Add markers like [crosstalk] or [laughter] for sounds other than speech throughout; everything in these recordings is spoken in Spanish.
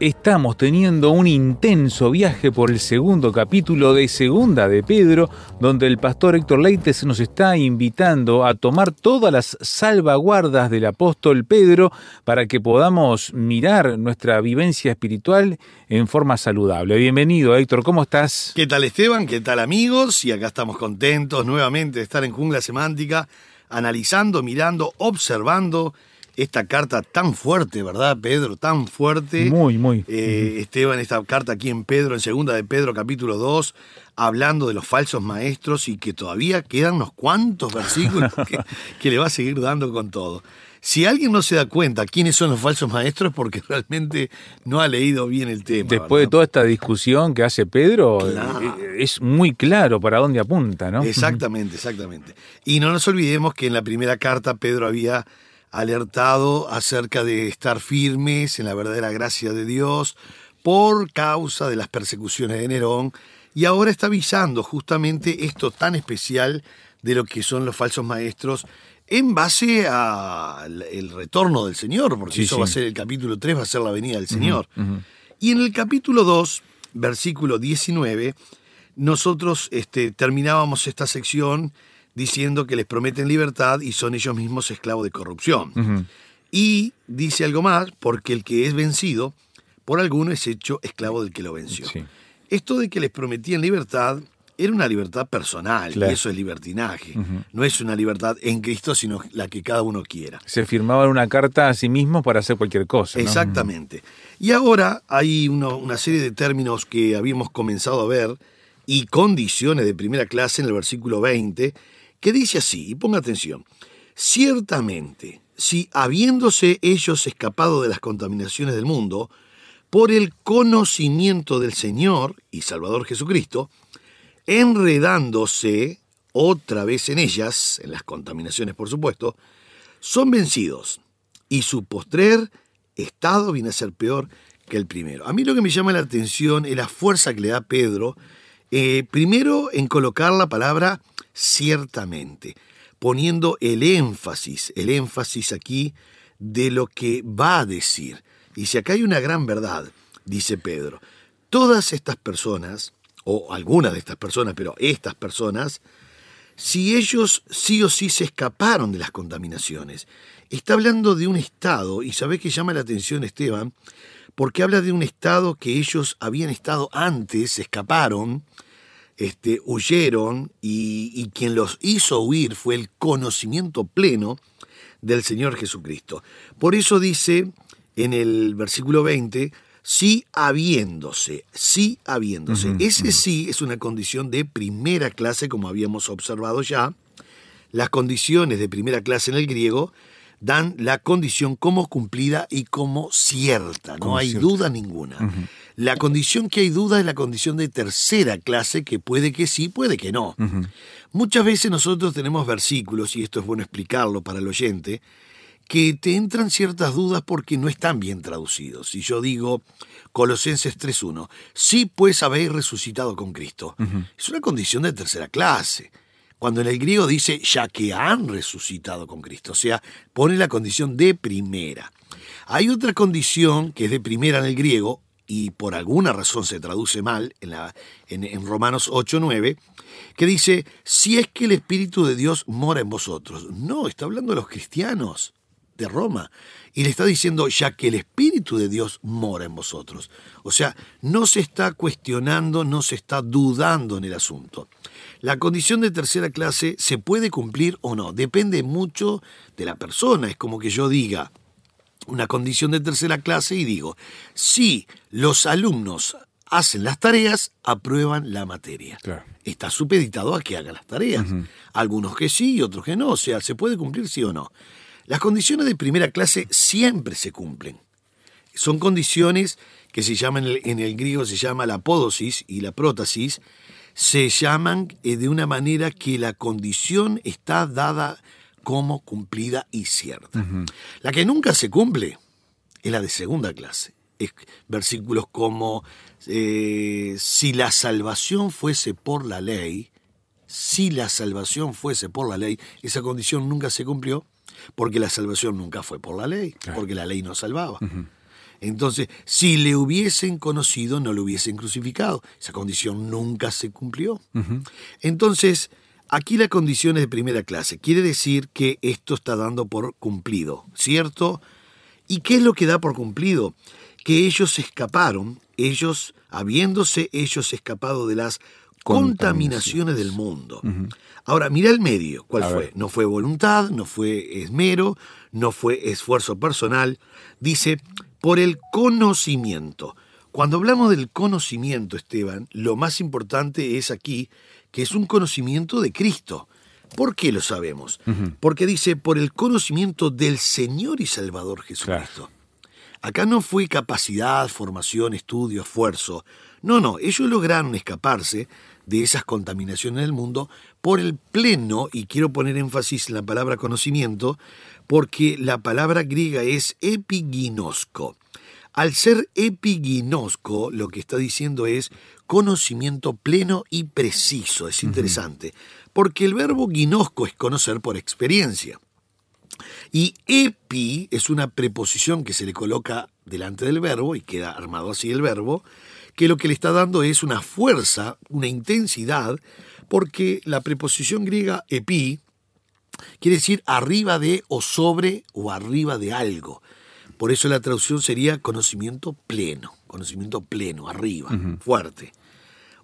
Estamos teniendo un intenso viaje por el segundo capítulo de Segunda de Pedro, donde el pastor Héctor Leites nos está invitando a tomar todas las salvaguardas del apóstol Pedro para que podamos mirar nuestra vivencia espiritual en forma saludable. Bienvenido Héctor, ¿cómo estás? ¿Qué tal Esteban? ¿Qué tal amigos? Y acá estamos contentos nuevamente de estar en Jungla Semántica, analizando, mirando, observando esta carta tan fuerte, ¿verdad, Pedro? Tan fuerte. Muy, muy. Eh, Esteban, esta carta aquí en Pedro, en segunda de Pedro, capítulo 2, hablando de los falsos maestros y que todavía quedan unos cuantos versículos [laughs] que, que le va a seguir dando con todo. Si alguien no se da cuenta quiénes son los falsos maestros, porque [laughs] realmente no ha leído bien el tema. Después de toda esta discusión que hace Pedro, Claro. eh, es muy claro para dónde apunta, ¿no? Exactamente, exactamente. Y no nos olvidemos que en la primera carta Pedro había alertado acerca de estar firmes en la verdadera gracia de Dios por causa de las persecuciones de Nerón y ahora está avisando justamente esto tan especial de lo que son los falsos maestros en base al retorno del Señor, porque Sí, eso sí. va a ser el capítulo 3, va a ser la venida del Señor. Y en el capítulo 2, versículo 19, nosotros este, terminábamos esta sección diciendo que les prometen libertad y son ellos mismos esclavos de corrupción. Y dice algo más, porque el que es vencido por alguno es hecho esclavo del que lo venció. Sí. Esto de que les prometían libertad era una libertad personal, Claro. y eso es libertinaje. No es una libertad en Cristo, sino la que cada uno quiera. Se firmaban una carta a sí mismos para hacer cualquier cosa. ¿no? Exactamente. Y ahora hay uno- una serie de términos que habíamos comenzado a ver y condiciones de primera clase en el versículo 20, que dice así, y ponga atención, ciertamente, si habiéndose ellos escapado de las contaminaciones del mundo, por el conocimiento del Señor y Salvador Jesucristo, enredándose otra vez en ellas, en las contaminaciones por supuesto, son vencidos y su postrer estado viene a ser peor que el primero. A mí lo que me llama la atención es la fuerza que le da Pedro, eh, primero en colocar la palabra ciertamente, poniendo el énfasis, el énfasis aquí de lo que va a decir. Y si acá hay una gran verdad, dice Pedro, todas estas personas, o algunas de estas personas, pero estas personas, si ellos sí o sí se escaparon de las contaminaciones. Está hablando de un estado, y sabés que llama la atención Esteban, porque habla de un estado que ellos habían estado antes, se escaparon, este, huyeron, y, y quien los hizo huir fue el conocimiento pleno del Señor Jesucristo. Por eso dice en el versículo 20, sí habiéndose, sí habiéndose. Ese sí es una condición de primera clase, como habíamos observado ya. Las condiciones de primera clase en el griego dan la condición como cumplida y como cierta, no Como hay cierta. duda ninguna. La condición que hay duda es la condición de tercera clase, que puede que sí, puede que no. Muchas veces nosotros tenemos versículos, y esto es bueno explicarlo para el oyente, que te entran ciertas dudas porque no están bien traducidos. Si yo digo Colosenses 3.1, sí pues habéis resucitado con Cristo, es una condición de tercera clase. Cuando en el griego dice ya que han resucitado con Cristo, o sea, pone la condición de primera. Hay otra condición que es de primera en el griego, y por alguna razón se traduce mal en, la, en, en Romanos 8.9, que dice, si es que el Espíritu de Dios mora en vosotros. No, está hablando de los cristianos de Roma. Y le está diciendo, ya que el Espíritu de Dios mora en vosotros. O sea, no se está cuestionando, no se está dudando en el asunto. La condición de tercera clase se puede cumplir o no, depende mucho de la persona. Es como que yo diga una condición de tercera clase y digo, si los alumnos hacen las tareas, aprueban la materia. Claro. Está supeditado a que hagan las tareas. Algunos que sí y otros que no. O sea, se puede cumplir sí o no. Las condiciones de primera clase siempre se cumplen. Son condiciones que se llaman, en el, griego se llama la apódosis y la prótasis, se llaman eh, de una manera que la condición está dada como cumplida y cierta. La que nunca se cumple es la de segunda clase. Es versículos como, eh, si la salvación fuese por la ley, si la salvación fuese por la ley, esa condición nunca se cumplió porque la salvación nunca fue por la ley, porque la ley no salvaba. Entonces, si le hubiesen conocido, no lo hubiesen crucificado. Esa condición nunca se cumplió. Entonces, aquí la condición es de primera clase. Quiere decir que esto está dando por cumplido, ¿cierto? ¿Y qué es lo que da por cumplido? Que ellos escaparon, ellos, habiéndose ellos escapado de las contaminaciones del mundo. Ahora, mira el medio, ¿cuál A fue? ver. No fue voluntad, no fue esmero, no fue esfuerzo personal. Dice, por el conocimiento. Cuando hablamos del conocimiento, Esteban, lo más importante es aquí que es un conocimiento de Cristo. ¿Por qué lo sabemos? Porque dice, por el conocimiento del Señor y Salvador Jesucristo. Acá no fue capacidad, formación, estudio, esfuerzo. No, no, ellos lograron escaparse de esas contaminaciones del mundo por el pleno, y quiero poner énfasis en la palabra conocimiento, porque la palabra griega es epiginosco. Al ser epiginosco, lo que está diciendo es conocimiento pleno y preciso. Es interesante, porque el verbo ginosco es conocer por experiencia. Y epi es una preposición que se le coloca delante del verbo y queda armado así el verbo, que lo que le está dando es una fuerza, una intensidad, porque la preposición griega epi quiere decir arriba de o sobre o arriba de algo. Por eso la traducción sería conocimiento pleno, conocimiento pleno, arriba, fuerte.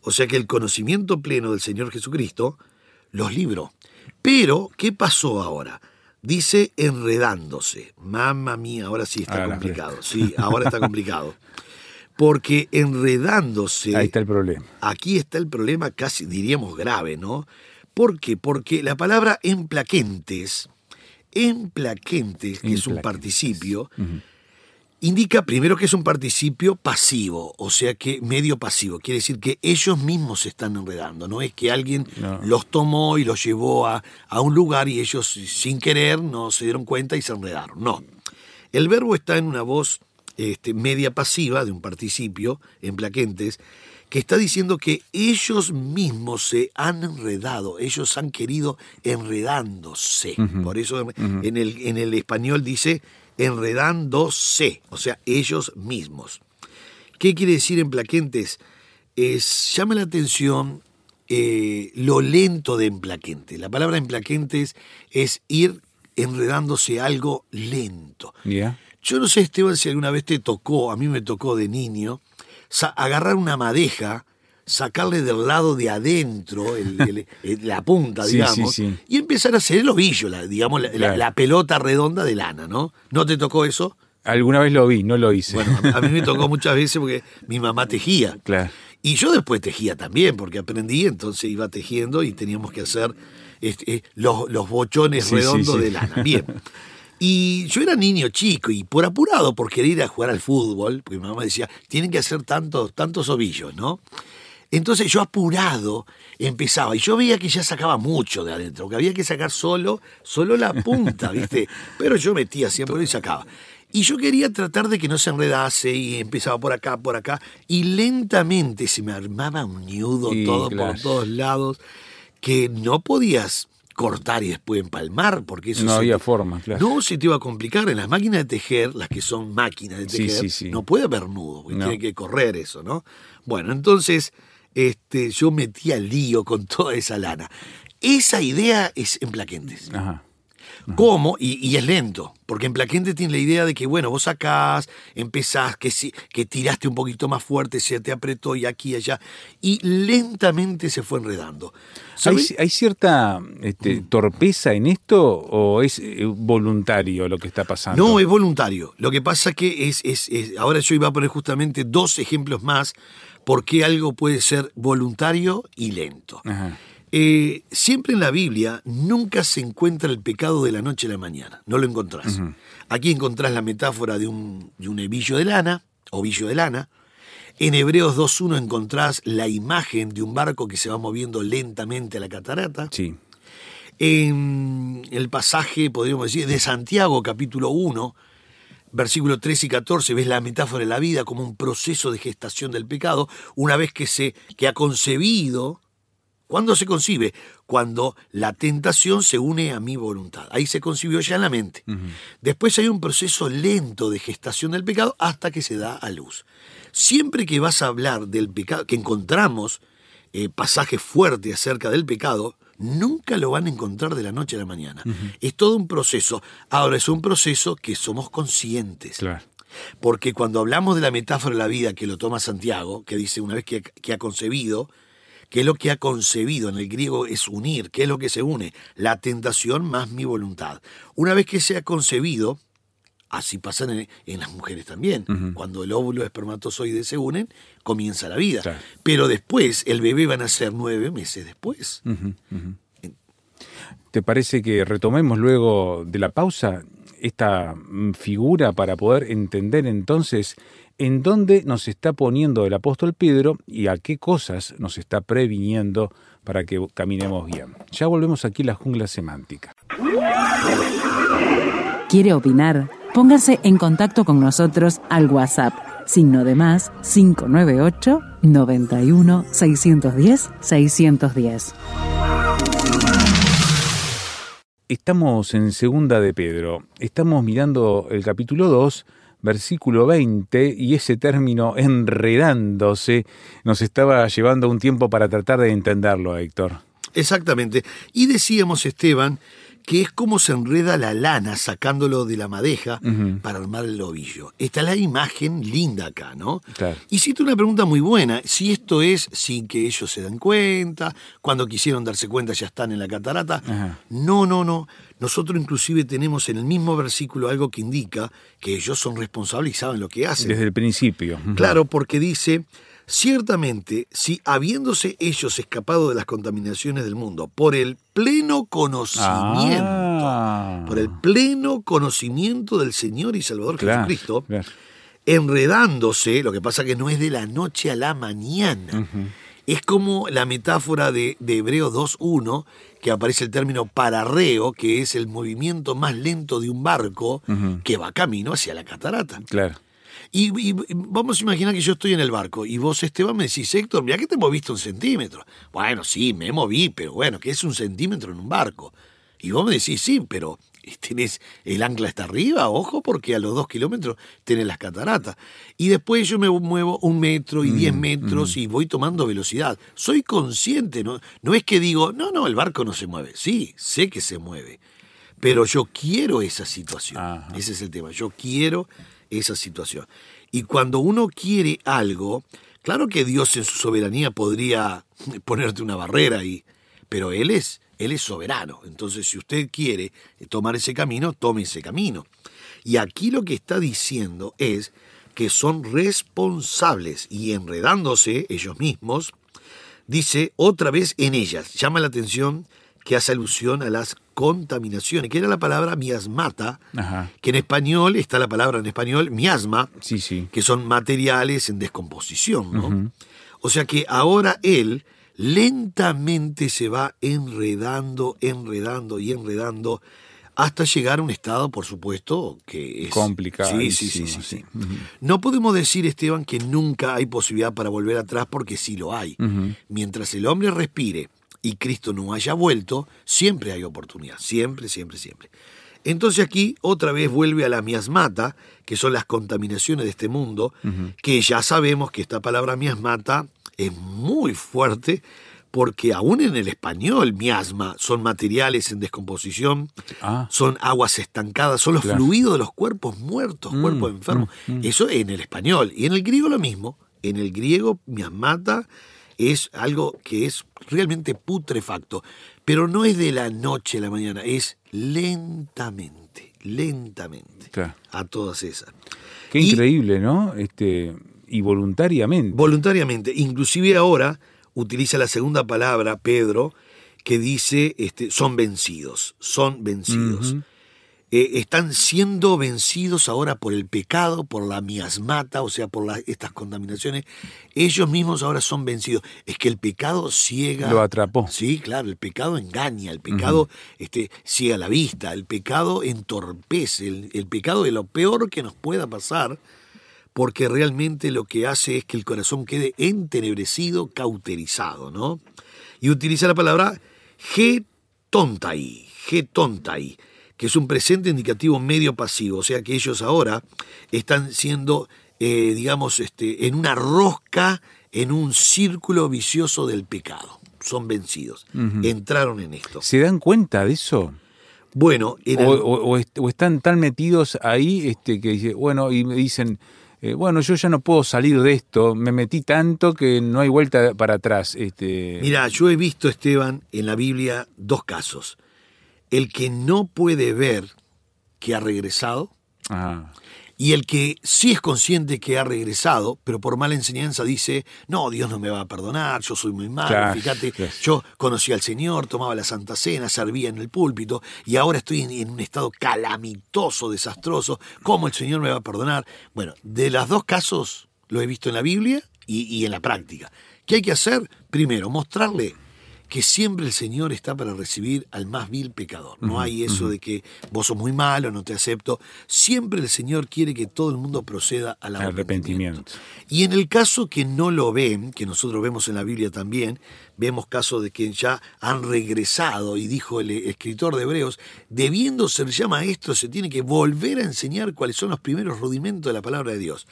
O sea que el conocimiento pleno del Señor Jesucristo los libró. Pero, ¿qué pasó ahora? Dice enredándose. Mamma mía, ahora sí está Ah, complicado. Sí, ahora está complicado. Porque enredándose. Ahí está el problema. Aquí está el problema casi diríamos grave, ¿no? ¿Por qué? Porque la palabra emplaquentes, emplaquentes, que es un participio, indica primero que es un participio pasivo, o sea que medio pasivo, quiere decir que ellos mismos se están enredando, no es que alguien No. los tomó y los llevó a, a un lugar y ellos sin querer no se dieron cuenta y se enredaron, no. El verbo está en una voz este, media pasiva de un participio, en plaquentes, que está diciendo que ellos mismos se han enredado, ellos han querido enredándose. Por eso en, el, en el español dice enredándose, o sea, ellos mismos. ¿Qué quiere decir en plaquentes? Es, llama la atención eh, lo lento de emplaquente. La palabra emplaquentes es ir enredándose algo lento. ¿Ya? Yo no sé, Esteban, si alguna vez te tocó, a mí me tocó de niño, agarrar una madeja, sacarle del lado de adentro el- [laughs] el- el- la punta, Sí, digamos, sí, sí. y empezar a hacer el ovillo, la, digamos, la, la- Claro. la pelota redonda de lana, ¿no? ¿No te tocó eso? Alguna vez lo vi, no lo hice. Bueno, a, mí me tocó [laughs] muchas veces porque mi mamá tejía. Claro. Y yo después tejía también, porque aprendí, entonces iba tejiendo y teníamos que hacer este, eh, los, los bochones redondos de lana. Bien. Y yo era niño chico y por apurado por querer ir a jugar al fútbol, porque mi mamá decía, tienen que hacer tantos, tantos ovillos, ¿no? Entonces yo apurado empezaba y yo veía que ya sacaba mucho de adentro, que había que sacar solo, solo la punta, ¿viste? [laughs] Pero yo metía siempre y sacaba. Y yo quería tratar de que no se enredase y empezaba por acá, por acá, y lentamente se me armaba un nudo todo claro. por todos lados que no podías cortar y después empalmar, porque eso No había te- forma, claro. no, se te iba a complicar. En las máquinas de tejer, las que son máquinas de tejer, sí, sí. no puede haber nudo, porque No. tiene que correr eso, ¿no? Bueno, entonces este, yo metía lío con toda esa lana. Esa idea es en plaquentes. Ajá. ¿Cómo? Y, y es lento, porque en Plaquente tiene la idea de que, bueno, vos sacás, empezás, que, si- que tiraste un poquito más fuerte, se te apretó y aquí y allá, y lentamente se fue enredando. ¿Hay, cierta este, torpeza en esto o es eh, voluntario lo que está pasando? No, es voluntario. Lo que pasa que es, es, es- ahora yo iba a poner justamente dos ejemplos más por qué algo puede ser voluntario y lento. Ajá. Eh, siempre en la Biblia nunca se encuentra el pecado de la noche a la mañana, no lo encontrás. Aquí encontrás la metáfora de un, de un hebillo de lana, ovillo de lana. En Hebreos 2.1 encontrás la imagen de un barco que se va moviendo lentamente a la catarata. Sí. En el pasaje, podríamos decir, de Santiago, capítulo 1, versículo 13 y 14, ves la metáfora de la vida como un proceso de gestación del pecado, una vez que se que ha concebido. ¿Cuándo se concibe? Cuando la tentación se une a mi voluntad. Ahí se concibió ya en la mente. Después hay un proceso lento de gestación del pecado hasta que se da a luz. Siempre que vas a hablar del pecado, que encontramos eh, pasajes fuertes acerca del pecado, nunca lo van a encontrar de la noche a la mañana. Es todo un proceso. Ahora es un proceso que somos conscientes. Claro. Porque cuando hablamos de la metáfora de la vida que lo toma Santiago, que dice una vez que, que ha concebido, que es lo que ha concebido en el griego es unir, ¿qué es lo que se une? La tentación más mi voluntad. Una vez que se ha concebido, así pasa en, en las mujeres también. Cuando el óvulo y el espermatozoide se unen, comienza la vida. Claro. Pero después, el bebé va a nacer nueve meses después. ¿Te parece que retomemos luego de la pausa esta mm, figura para poder entender entonces en dónde nos está poniendo el apóstol Pedro y a qué cosas nos está previniendo para que caminemos bien? Ya volvemos aquí a la jungla semántica. ¿Quiere opinar? Póngase en contacto con nosotros al WhatsApp, signo de más 598 91 610 610. Estamos en Segunda de Pedro. Estamos mirando el capítulo 2, versículo 20, y ese término enredándose nos estaba llevando un tiempo para tratar de entenderlo, Héctor. Exactamente. Y decíamos, Esteban, que es como se enreda la lana sacándolo de la madeja para armar el ovillo. Esta es la imagen linda acá, ¿no? Claro. Hiciste una pregunta muy buena, si esto es sin que ellos se den cuenta, cuando quisieron darse cuenta ya están en la catarata. No, no, no. Nosotros inclusive tenemos en el mismo versículo algo que indica que ellos son responsables y saben lo que hacen. Desde el principio. Claro, porque dice, ciertamente, si habiéndose ellos escapado de las contaminaciones del mundo por el pleno conocimiento, Ah. por el pleno conocimiento del Señor y Salvador Claro, Jesucristo, claro. enredándose, lo que pasa que no es de la noche a la mañana. Es como la metáfora de, de Hebreos 2.1, que aparece el término pararreo, que es el movimiento más lento de un barco que va camino hacia la catarata. Claro. Y, y- vamos a imaginar que yo estoy en el barco y vos, Esteban, me decís, Héctor, mira que te moviste un centímetro. Bueno, sí, me moví, pero bueno, que es un centímetro en un barco. Y vos me decís, sí, pero [laughs] tenés el ancla está arriba, ojo, porque a los dos kilómetros tenés las cataratas. Y después yo me muevo un metro y diez metros y voy tomando velocidad. Soy consciente, ¿no? No es que digo, no, no, el barco no se mueve. Sí, sé que se mueve. Pero yo quiero esa situación. Ajá. Ese es el tema. Yo quiero esa situación. Y cuando uno quiere algo, claro que Dios en su soberanía podría [laughs] ponerte una barrera ahí, pero Él es, Él es soberano. Entonces, si usted quiere tomar ese camino, tome ese camino. Y aquí lo que está diciendo es que son responsables y enredándose ellos mismos, dice otra vez en ellas, llama la atención que hace alusión a las contaminaciones, que era la palabra miasmata, Ajá. que en español está la palabra en español miasma, Sí, sí. que son materiales en descomposición, ¿no? O sea que ahora él lentamente se va enredando, enredando y enredando hasta llegar a un estado, por supuesto, que es Sí, sí, sí, sí, sí. No podemos decir, Esteban, que nunca hay posibilidad para volver atrás porque sí lo hay. Mientras el hombre respire y Cristo no haya vuelto, siempre hay oportunidad, siempre, siempre, siempre. Entonces aquí otra vez vuelve a la miasmata, que son las contaminaciones de este mundo, que ya sabemos que esta palabra miasmata es muy fuerte porque aún en el español, miasma, son materiales en descomposición, Ah, son aguas estancadas, son los Claro. fluidos de los cuerpos muertos, Mm, cuerpos enfermos. mm, mm. Eso en el español. Y en el griego lo mismo. En el griego, miasmata es algo que es realmente putrefacto. Pero no es de la noche a la mañana, es lentamente, lentamente. claro. A todas esas. Qué Y- increíble, ¿no? Este, y voluntariamente. Voluntariamente. Inclusive ahora utiliza la segunda palabra, Pedro, que dice, este, son vencidos, son vencidos. Eh, están siendo vencidos ahora por el pecado, por la miasmata, o sea, por la- estas contaminaciones. Ellos mismos ahora son vencidos. Es que el pecado ciega. Lo atrapó. Sí, claro, el pecado engaña, el pecado este, ciega la vista, el pecado entorpece, el, el pecado es lo peor que nos pueda pasar, porque realmente lo que hace es que el corazón quede entenebrecido, cauterizado, ¿no? Y utiliza la palabra getontai, getontai, que es un presente indicativo medio pasivo, o sea que ellos ahora están siendo, eh, digamos, este, en una rosca, en un círculo vicioso del pecado. Son vencidos. Entraron en esto. ¿Se dan cuenta de eso? Bueno, en O, o- o est- o están tan metidos ahí este, que dice, bueno, y me dicen, eh, bueno, yo ya no puedo salir de esto, me metí tanto que no hay vuelta para atrás. Este, Mira, yo he visto, Esteban, en la Biblia dos casos. El que no puede ver que ha regresado ah, y el que sí es consciente que ha regresado, pero por mala enseñanza dice, no, Dios no me va a perdonar, yo soy muy malo, Claro, fíjate, yo conocí al Señor, tomaba la Santa Cena, servía en el púlpito y ahora estoy en, en un estado calamitoso, desastroso, ¿cómo el Señor me va a perdonar? Bueno, de los dos casos lo he visto en la Biblia y, y en la práctica. ¿Qué hay que hacer? Primero, mostrarle que siempre el Señor está para recibir al más vil pecador. No hay eso de que vos sos muy malo, no te acepto. Siempre el Señor quiere que todo el mundo proceda al arrepentimiento. arrepentimiento. Y en el caso que no lo ven, que nosotros vemos en la Biblia también, vemos casos de que ya han regresado, y dijo el escritor de Hebreos, debiendo ser ya maestro, se tiene que volver a enseñar cuáles son los primeros rudimentos de la palabra de Dios.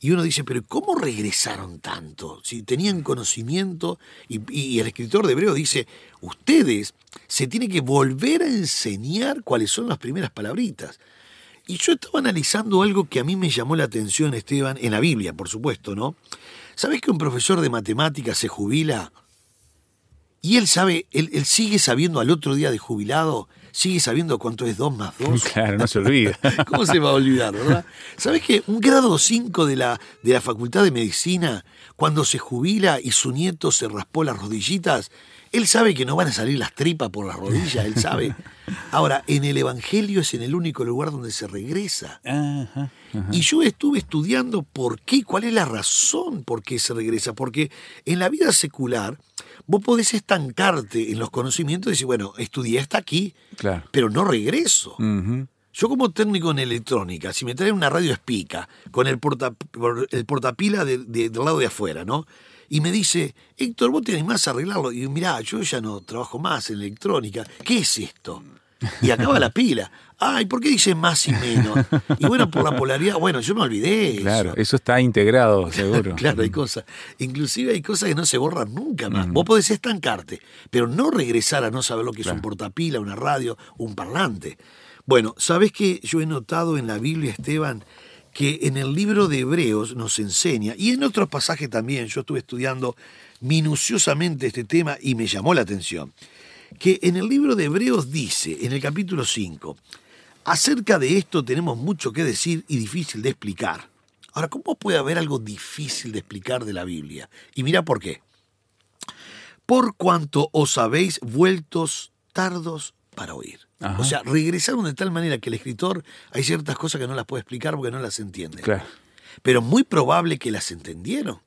Y uno dice, pero ¿cómo regresaron tanto? Si tenían conocimiento, y, el escritor de Hebreos dice, ustedes se tienen que volver a enseñar cuáles son las primeras palabritas. Y yo estaba analizando algo que a mí me llamó la atención, Esteban, en la Biblia, por supuesto, ¿no? ¿Sabes que un profesor de matemáticas se jubila? Y él sabe, él sigue sabiendo al otro día de jubilado, sigue sabiendo cuánto es 2 más 2. [laughs] Claro, no se olvida. [laughs] ¿Cómo se va a olvidar, verdad? ¿Sabes que un grado 5 de la, de la Facultad de Medicina, cuando se jubila y su nieto se raspó las rodillitas, él sabe que no van a salir las tripas por las rodillas, él sabe. Ahora, en el Evangelio es en el único lugar donde se regresa. Ajá, ajá. Y yo estuve estudiando por qué, cuál es la razón por qué se regresa. Porque en la vida secular vos podés estancarte en los conocimientos y decir, bueno, estudié hasta aquí, Claro. pero no regreso. Yo como técnico en electrónica, si me traen una radio espica con el, porta, por- el portapila de- de- del lado de afuera, ¿no? Y me dice, Héctor, vos te animás a arreglarlo. Y mirá, yo ya no trabajo más en electrónica. ¿Qué es esto? Y acaba la pila. Ay, ¿por qué dice más y menos? Y bueno, por la polaridad, bueno, yo me olvidé. Claro, eso está integrado, seguro. [laughs] Claro, hay cosas. Inclusive hay cosas que no se borran nunca más. Vos podés estancarte, pero no regresar a no saber lo que es un portapila, una radio, un parlante. Bueno, ¿sabés que yo he notado en la Biblia, Esteban, que en el libro de Hebreos nos enseña, y en otros pasajes también, yo estuve estudiando minuciosamente este tema y me llamó la atención, que en el libro de Hebreos dice, en el capítulo 5, acerca de esto tenemos mucho que decir y difícil de explicar. Ahora, ¿cómo puede haber algo difícil de explicar de la Biblia? Y mira por qué. Por cuanto os habéis vueltos tardos para oír. Ajá. O sea, regresaron de tal manera que el escritor hay ciertas cosas que no las puede explicar porque no las entiende. Claro. Pero muy probable que las entendieron.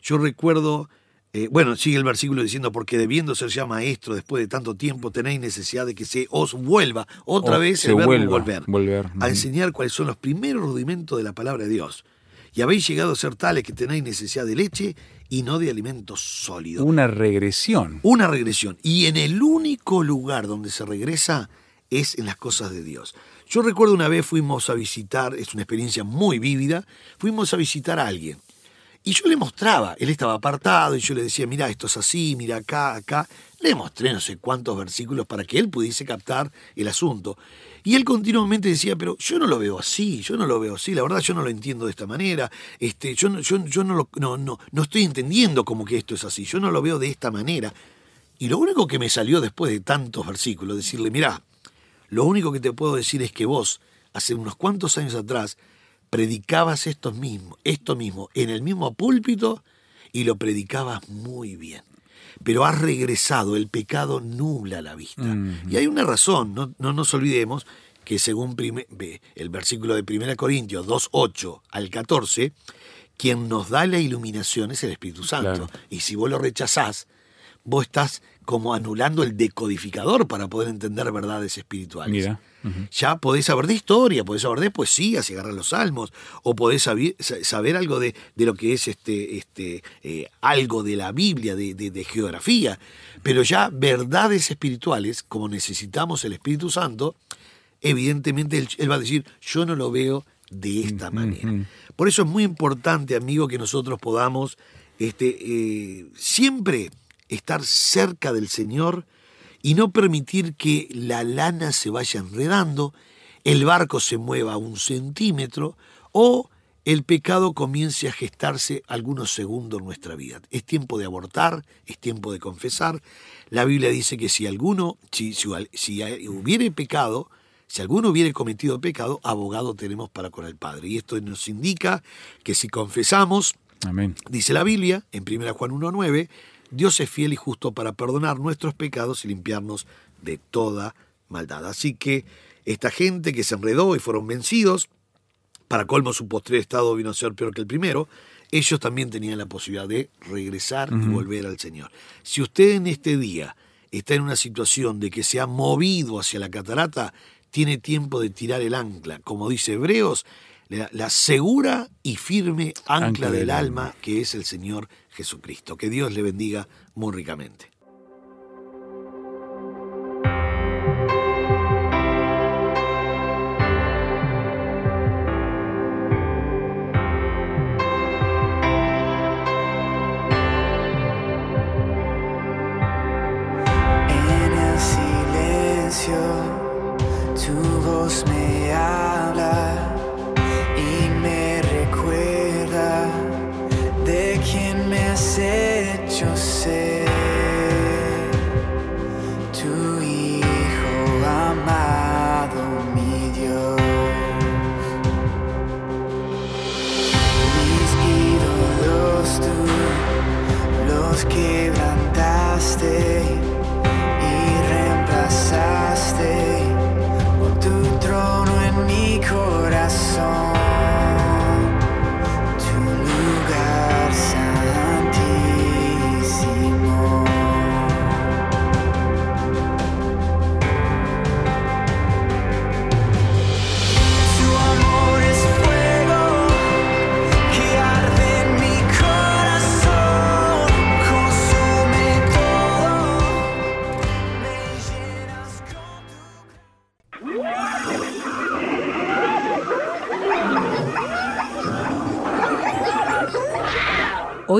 Yo recuerdo, eh, bueno, sigue el versículo diciendo, porque debiendo ser ya maestro después de tanto tiempo, tenéis necesidad de que se os vuelva otra O vez se el verbo vuelva, volver, volver. a enseñar cuáles son los primeros rudimentos de la palabra de Dios. Y habéis llegado a ser tales que tenéis necesidad de leche y no de alimento sólido. Una regresión. Una regresión. Y en el único lugar donde se regresa es en las cosas de Dios. Yo recuerdo una vez fuimos a visitar, es una experiencia muy vívida, fuimos a visitar a alguien. Y yo le mostraba, él estaba apartado y yo le decía, mira, esto es así, mira acá, acá. Le mostré no sé cuántos versículos para que él pudiese captar el asunto. Y él continuamente decía, pero yo no lo veo así, yo no lo veo así, la verdad yo no lo entiendo de esta manera, este, yo, no- yo, yo no, lo- no, no, no estoy entendiendo como que esto es así, yo no lo veo de esta manera. Y lo único que me salió después de tantos versículos, decirle, mirá, lo único que te puedo decir es que vos, hace unos cuantos años atrás, predicabas esto mismo, esto mismo en el mismo púlpito y lo predicabas muy bien. Pero has regresado, el pecado nubla la vista. Y hay una razón, no, no nos olvidemos que según prime- el versículo de 1 Corintios 2, 8 al 14, quien nos da la iluminación es el Espíritu Santo. Claro. Y si vos lo rechazás, vos estás como anulando el decodificador para poder entender verdades espirituales. Mira. Ya podés saber de historia, podés saber de poesía, si agarrar los salmos, o podés sabi- sa- saber algo de, de lo que es este, este, eh, algo de la Biblia, de, de- de geografía, pero ya verdades espirituales, como necesitamos el Espíritu Santo, evidentemente él, él va a decir, yo no lo veo de esta manera. Por eso es muy importante, amigo, que nosotros podamos este, eh, siempre estar cerca del Señor y no permitir que la lana se vaya enredando, el barco se mueva un centímetro o el pecado comience a gestarse algunos segundos en nuestra vida. Es tiempo de abortar, es tiempo de confesar. La Biblia dice que si alguno, si, si, si hubiere pecado, si alguno hubiere cometido pecado, abogado tenemos para con el Padre. Y esto nos indica que si confesamos, Amén. Dice la Biblia, en 1 Juan 1.9, Dios es fiel y justo para perdonar nuestros pecados y limpiarnos de toda maldad. Así que esta gente que se enredó y fueron vencidos, para colmo su postrer estado vino a ser peor que el primero, ellos también tenían la posibilidad de regresar y volver al Señor. Si usted en este día está en una situación de que se ha movido hacia la catarata, tiene tiempo de tirar el ancla. Como dice Hebreos, la, la segura y firme ancla, Ancla del del alma que es el Señor Jesucristo. Que Dios le bendiga muy ricamente. Quien me has